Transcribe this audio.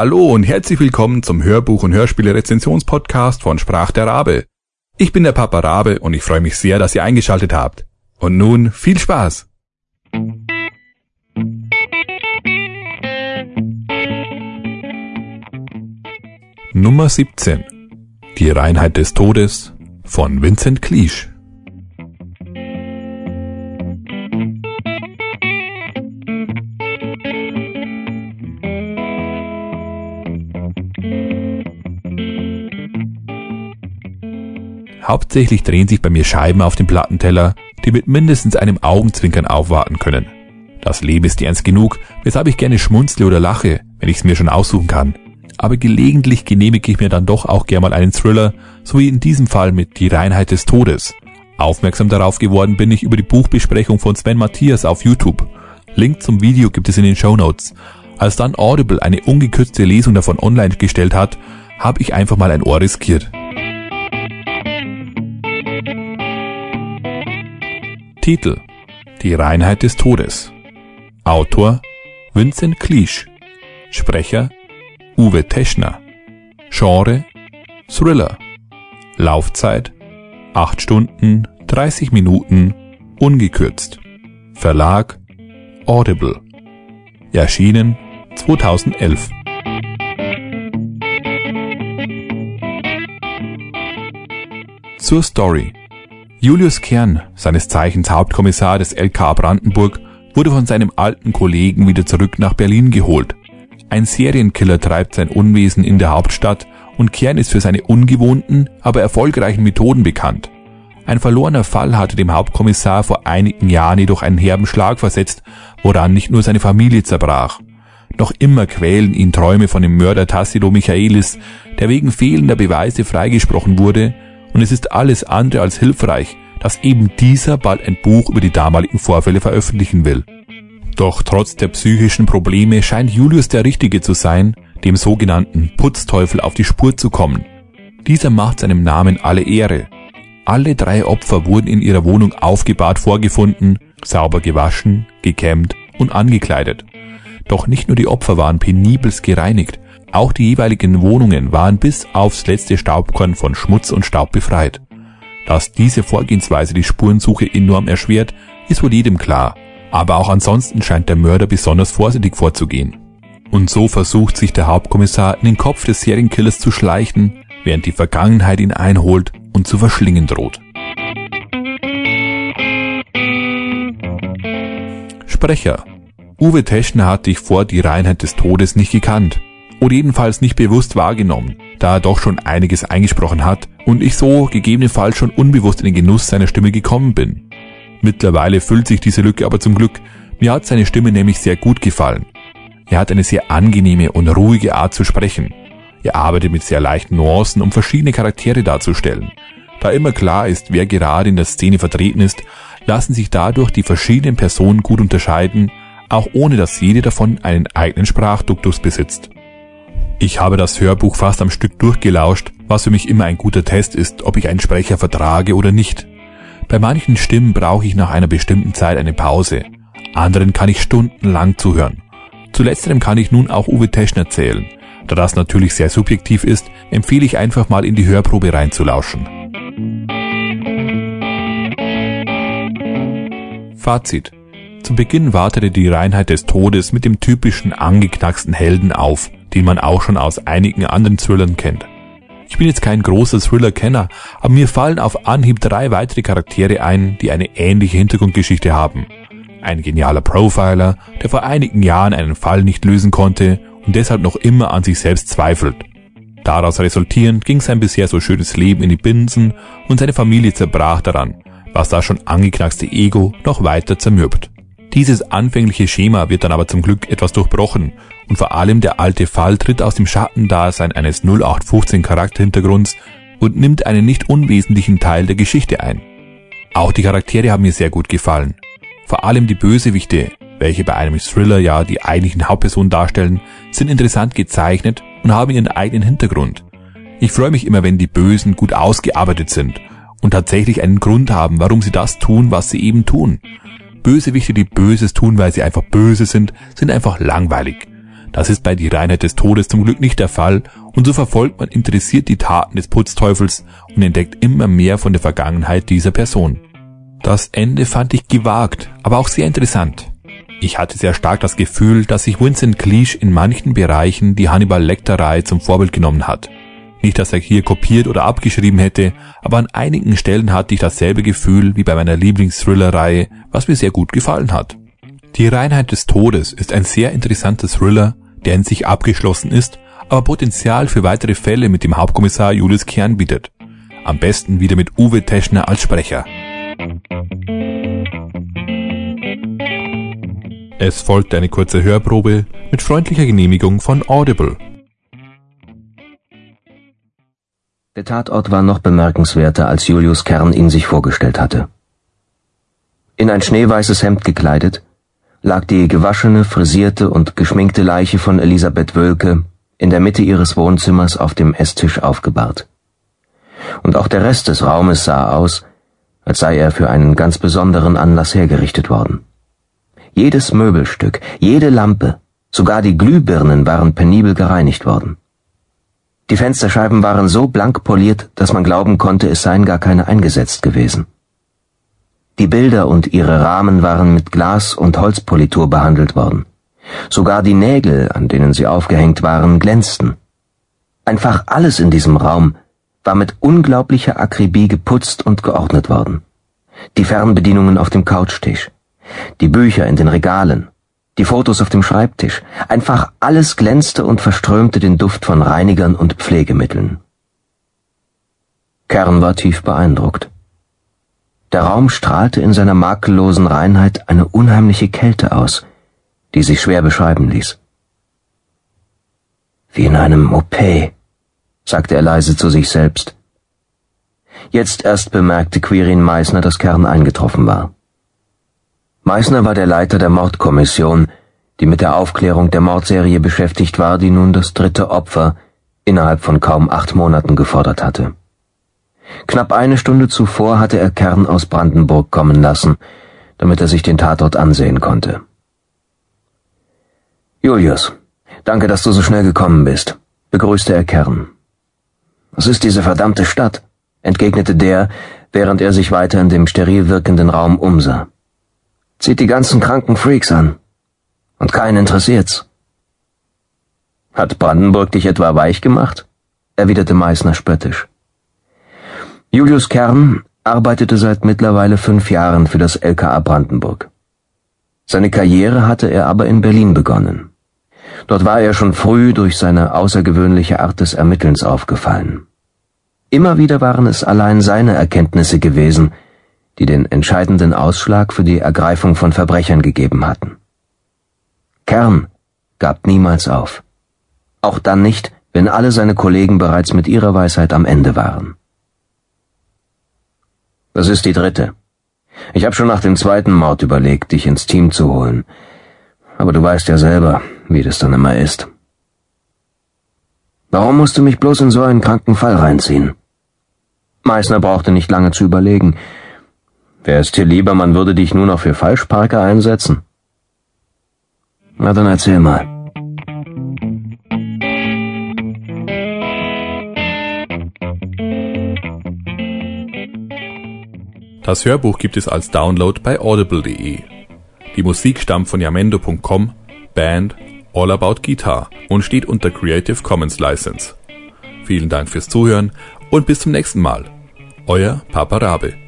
Hallo und herzlich willkommen zum Hörbuch- und Hörspiele-Rezensionspodcast von Sprach der Rabe. Ich bin der Papa Rabe und ich freue mich sehr, dass ihr eingeschaltet habt. Und nun viel Spaß! Nummer 17 Die Reinheit des Todes von Vincent Cleage Hauptsächlich drehen sich bei mir Scheiben auf dem Plattenteller, die mit mindestens einem Augenzwinkern aufwarten können. Das Leben ist ernst genug, weshalb ich gerne schmunzle oder lache, wenn ich es mir schon aussuchen kann. Aber gelegentlich genehmige ich mir dann doch auch gern mal einen Thriller, so wie in diesem Fall mit Die Reinheit des Todes. Aufmerksam darauf geworden bin ich über die Buchbesprechung von Sven Matthias auf YouTube. Link zum Video gibt es in den Show Notes. Als dann Audible eine ungekürzte Lesung davon online gestellt hat, habe ich einfach mal ein Ohr riskiert. Titel Die Reinheit des Todes. Autor Vincent Cleage Sprecher Uwe Teschner. Genre Thriller. Laufzeit 8 Stunden 30 Minuten ungekürzt. Verlag Audible. Erschienen 2011 Zur Story Julius Kern, seines Zeichens Hauptkommissar des LK Brandenburg, wurde von seinem alten Kollegen wieder zurück nach Berlin geholt. Ein Serienkiller treibt sein Unwesen in der Hauptstadt und Kern ist für seine ungewohnten, aber erfolgreichen Methoden bekannt. Ein verlorener Fall hatte dem Hauptkommissar vor einigen Jahren jedoch einen herben Schlag versetzt, woran nicht nur seine Familie zerbrach. Noch immer quälen ihn Träume von dem Mörder Tassilo Michaelis, der wegen fehlender Beweise freigesprochen wurde und es ist alles andere als hilfreich, dass eben dieser bald ein Buch über die damaligen Vorfälle veröffentlichen will. Doch trotz der psychischen Probleme scheint Julius der Richtige zu sein, dem sogenannten Putzteufel auf die Spur zu kommen. Dieser macht seinem Namen alle Ehre. Alle drei Opfer wurden in ihrer Wohnung aufgebahrt vorgefunden, sauber gewaschen, gekämmt und angekleidet. Doch nicht nur die Opfer waren penibelst gereinigt, auch die jeweiligen Wohnungen waren bis aufs letzte Staubkorn von Schmutz und Staub befreit. Dass diese Vorgehensweise die Spurensuche enorm erschwert, ist wohl jedem klar. Aber auch ansonsten scheint der Mörder besonders vorsichtig vorzugehen. Und so versucht sich der Hauptkommissar in den Kopf des Serienkillers zu schleichen, während die Vergangenheit ihn einholt und zu verschlingen droht. Sprecher Uwe Teschner hat dich vor die Reinheit des Todes nicht gekannt oder jedenfalls nicht bewusst wahrgenommen, da er doch schon einiges eingesprochen hat und ich so gegebenenfalls schon unbewusst in den Genuss seiner Stimme gekommen bin. Mittlerweile füllt sich diese Lücke aber zum Glück. Mir hat seine Stimme nämlich sehr gut gefallen. Er hat eine sehr angenehme und ruhige Art zu sprechen. Er arbeitet mit sehr leichten Nuancen, um verschiedene Charaktere darzustellen. Da immer klar ist, wer gerade in der Szene vertreten ist, lassen sich dadurch die verschiedenen Personen gut unterscheiden, auch ohne dass jede davon einen eigenen Sprachduktus besitzt. Ich habe das Hörbuch fast am Stück durchgelauscht, was für mich immer ein guter Test ist, ob ich einen Sprecher vertrage oder nicht. Bei manchen Stimmen brauche ich nach einer bestimmten Zeit eine Pause. Anderen kann ich stundenlang zuhören. Zu letzterem kann ich nun auch Uwe Teschner zählen. Da das natürlich sehr subjektiv ist, empfehle ich einfach mal in die Hörprobe reinzulauschen. Fazit. Zu Beginn wartete die Reinheit des Todes mit dem typischen angeknacksten Helden auf, den man auch schon aus einigen anderen Thrillern kennt. Ich bin jetzt kein großer Thriller-Kenner, aber mir fallen auf Anhieb drei weitere Charaktere ein, die eine ähnliche Hintergrundgeschichte haben. Ein genialer Profiler, der vor einigen Jahren einen Fall nicht lösen konnte und deshalb noch immer an sich selbst zweifelt. Daraus resultierend ging sein bisher so schönes Leben in die Binsen und seine Familie zerbrach daran, was das schon angeknackste Ego noch weiter zermürbt. Dieses anfängliche Schema wird dann aber zum Glück etwas durchbrochen und vor allem der alte Fall tritt aus dem Schattendasein eines 0815 Charakterhintergrunds und nimmt einen nicht unwesentlichen Teil der Geschichte ein. Auch die Charaktere haben mir sehr gut gefallen. Vor allem die Bösewichte, welche bei einem Thriller ja die eigentlichen Hauptpersonen darstellen, sind interessant gezeichnet und haben ihren eigenen Hintergrund. Ich freue mich immer, wenn die Bösen gut ausgearbeitet sind und tatsächlich einen Grund haben, warum sie das tun, was sie eben tun. Bösewichte, die Böses tun, weil sie einfach böse sind, sind einfach langweilig. Das ist bei Die Reinheit des Todes zum Glück nicht der Fall und so verfolgt man interessiert die Taten des Putzteufels und entdeckt immer mehr von der Vergangenheit dieser Person. Das Ende fand ich gewagt, aber auch sehr interessant. Ich hatte sehr stark das Gefühl, dass sich Vincent Cleage in manchen Bereichen die Hannibal Lecter-Reihe zum Vorbild genommen hat. Nicht, dass er hier kopiert oder abgeschrieben hätte, aber an einigen Stellen hatte ich dasselbe Gefühl wie bei meiner Lieblings-Thriller-Reihe, was mir sehr gut gefallen hat. Die Reinheit des Todes ist ein sehr interessanter Thriller, der in sich abgeschlossen ist, aber Potenzial für weitere Fälle mit dem Hauptkommissar Julius Kern bietet. Am besten wieder mit Uwe Teschner als Sprecher. Es folgt eine kurze Hörprobe mit freundlicher Genehmigung von Audible. Der Tatort war noch bemerkenswerter, als Julius Kern ihn sich vorgestellt hatte. In ein schneeweißes Hemd gekleidet, lag die gewaschene, frisierte und geschminkte Leiche von Elisabeth Wölke in der Mitte ihres Wohnzimmers auf dem Esstisch aufgebahrt. Und auch der Rest des Raumes sah aus, als sei er für einen ganz besonderen Anlass hergerichtet worden. Jedes Möbelstück, jede Lampe, sogar die Glühbirnen waren penibel gereinigt worden. Die Fensterscheiben waren so blank poliert, dass man glauben konnte, es seien gar keine eingesetzt gewesen. Die Bilder und ihre Rahmen waren mit Glas- und Holzpolitur behandelt worden. Sogar die Nägel, an denen sie aufgehängt waren, glänzten. Einfach alles in diesem Raum war mit unglaublicher Akribie geputzt und geordnet worden. Die Fernbedienungen auf dem Couchtisch, die Bücher in den Regalen, die Fotos auf dem Schreibtisch, einfach alles glänzte und verströmte den Duft von Reinigern und Pflegemitteln. Kern war tief beeindruckt. Der Raum strahlte in seiner makellosen Reinheit eine unheimliche Kälte aus, die sich schwer beschreiben ließ. Wie in einem OP, sagte er leise zu sich selbst. Jetzt erst bemerkte Quirin Meissner, dass Kern eingetroffen war. Meissner war der Leiter der Mordkommission, die mit der Aufklärung der Mordserie beschäftigt war, die nun das dritte Opfer innerhalb von kaum acht Monaten gefordert hatte. Knapp eine Stunde zuvor hatte er Kern aus Brandenburg kommen lassen, damit er sich den Tatort ansehen konnte. Julius, danke, dass du so schnell gekommen bist, begrüßte er Kern. Was ist diese verdammte Stadt? entgegnete der, während er sich weiter in dem steril wirkenden Raum umsah. Zieht die ganzen kranken Freaks an. Und keinen interessiert's. Hat Brandenburg dich etwa weich gemacht? erwiderte Meißner spöttisch. Julius Kern arbeitete seit mittlerweile fünf Jahren für das LKA Brandenburg. Seine Karriere hatte er aber in Berlin begonnen. Dort war er schon früh durch seine außergewöhnliche Art des Ermittelns aufgefallen. Immer wieder waren es allein seine Erkenntnisse gewesen, die den entscheidenden Ausschlag für die Ergreifung von Verbrechern gegeben hatten. Kern gab niemals auf. Auch dann nicht, wenn alle seine Kollegen bereits mit ihrer Weisheit am Ende waren. Das ist die dritte. Ich habe schon nach dem zweiten Mord überlegt, dich ins Team zu holen. Aber du weißt ja selber, wie das dann immer ist. Warum musst du mich bloß in so einen kranken Fall reinziehen? Meißner brauchte nicht lange zu überlegen. Wer ist dir lieber, man würde dich nur noch für Falschparker einsetzen? Na dann erzähl mal. Das Hörbuch gibt es als Download bei audible.de. Die Musik stammt von yamendo.com, Band All About Guitar und steht unter Creative Commons License. Vielen Dank fürs Zuhören und bis zum nächsten Mal. Euer Papa Rabe.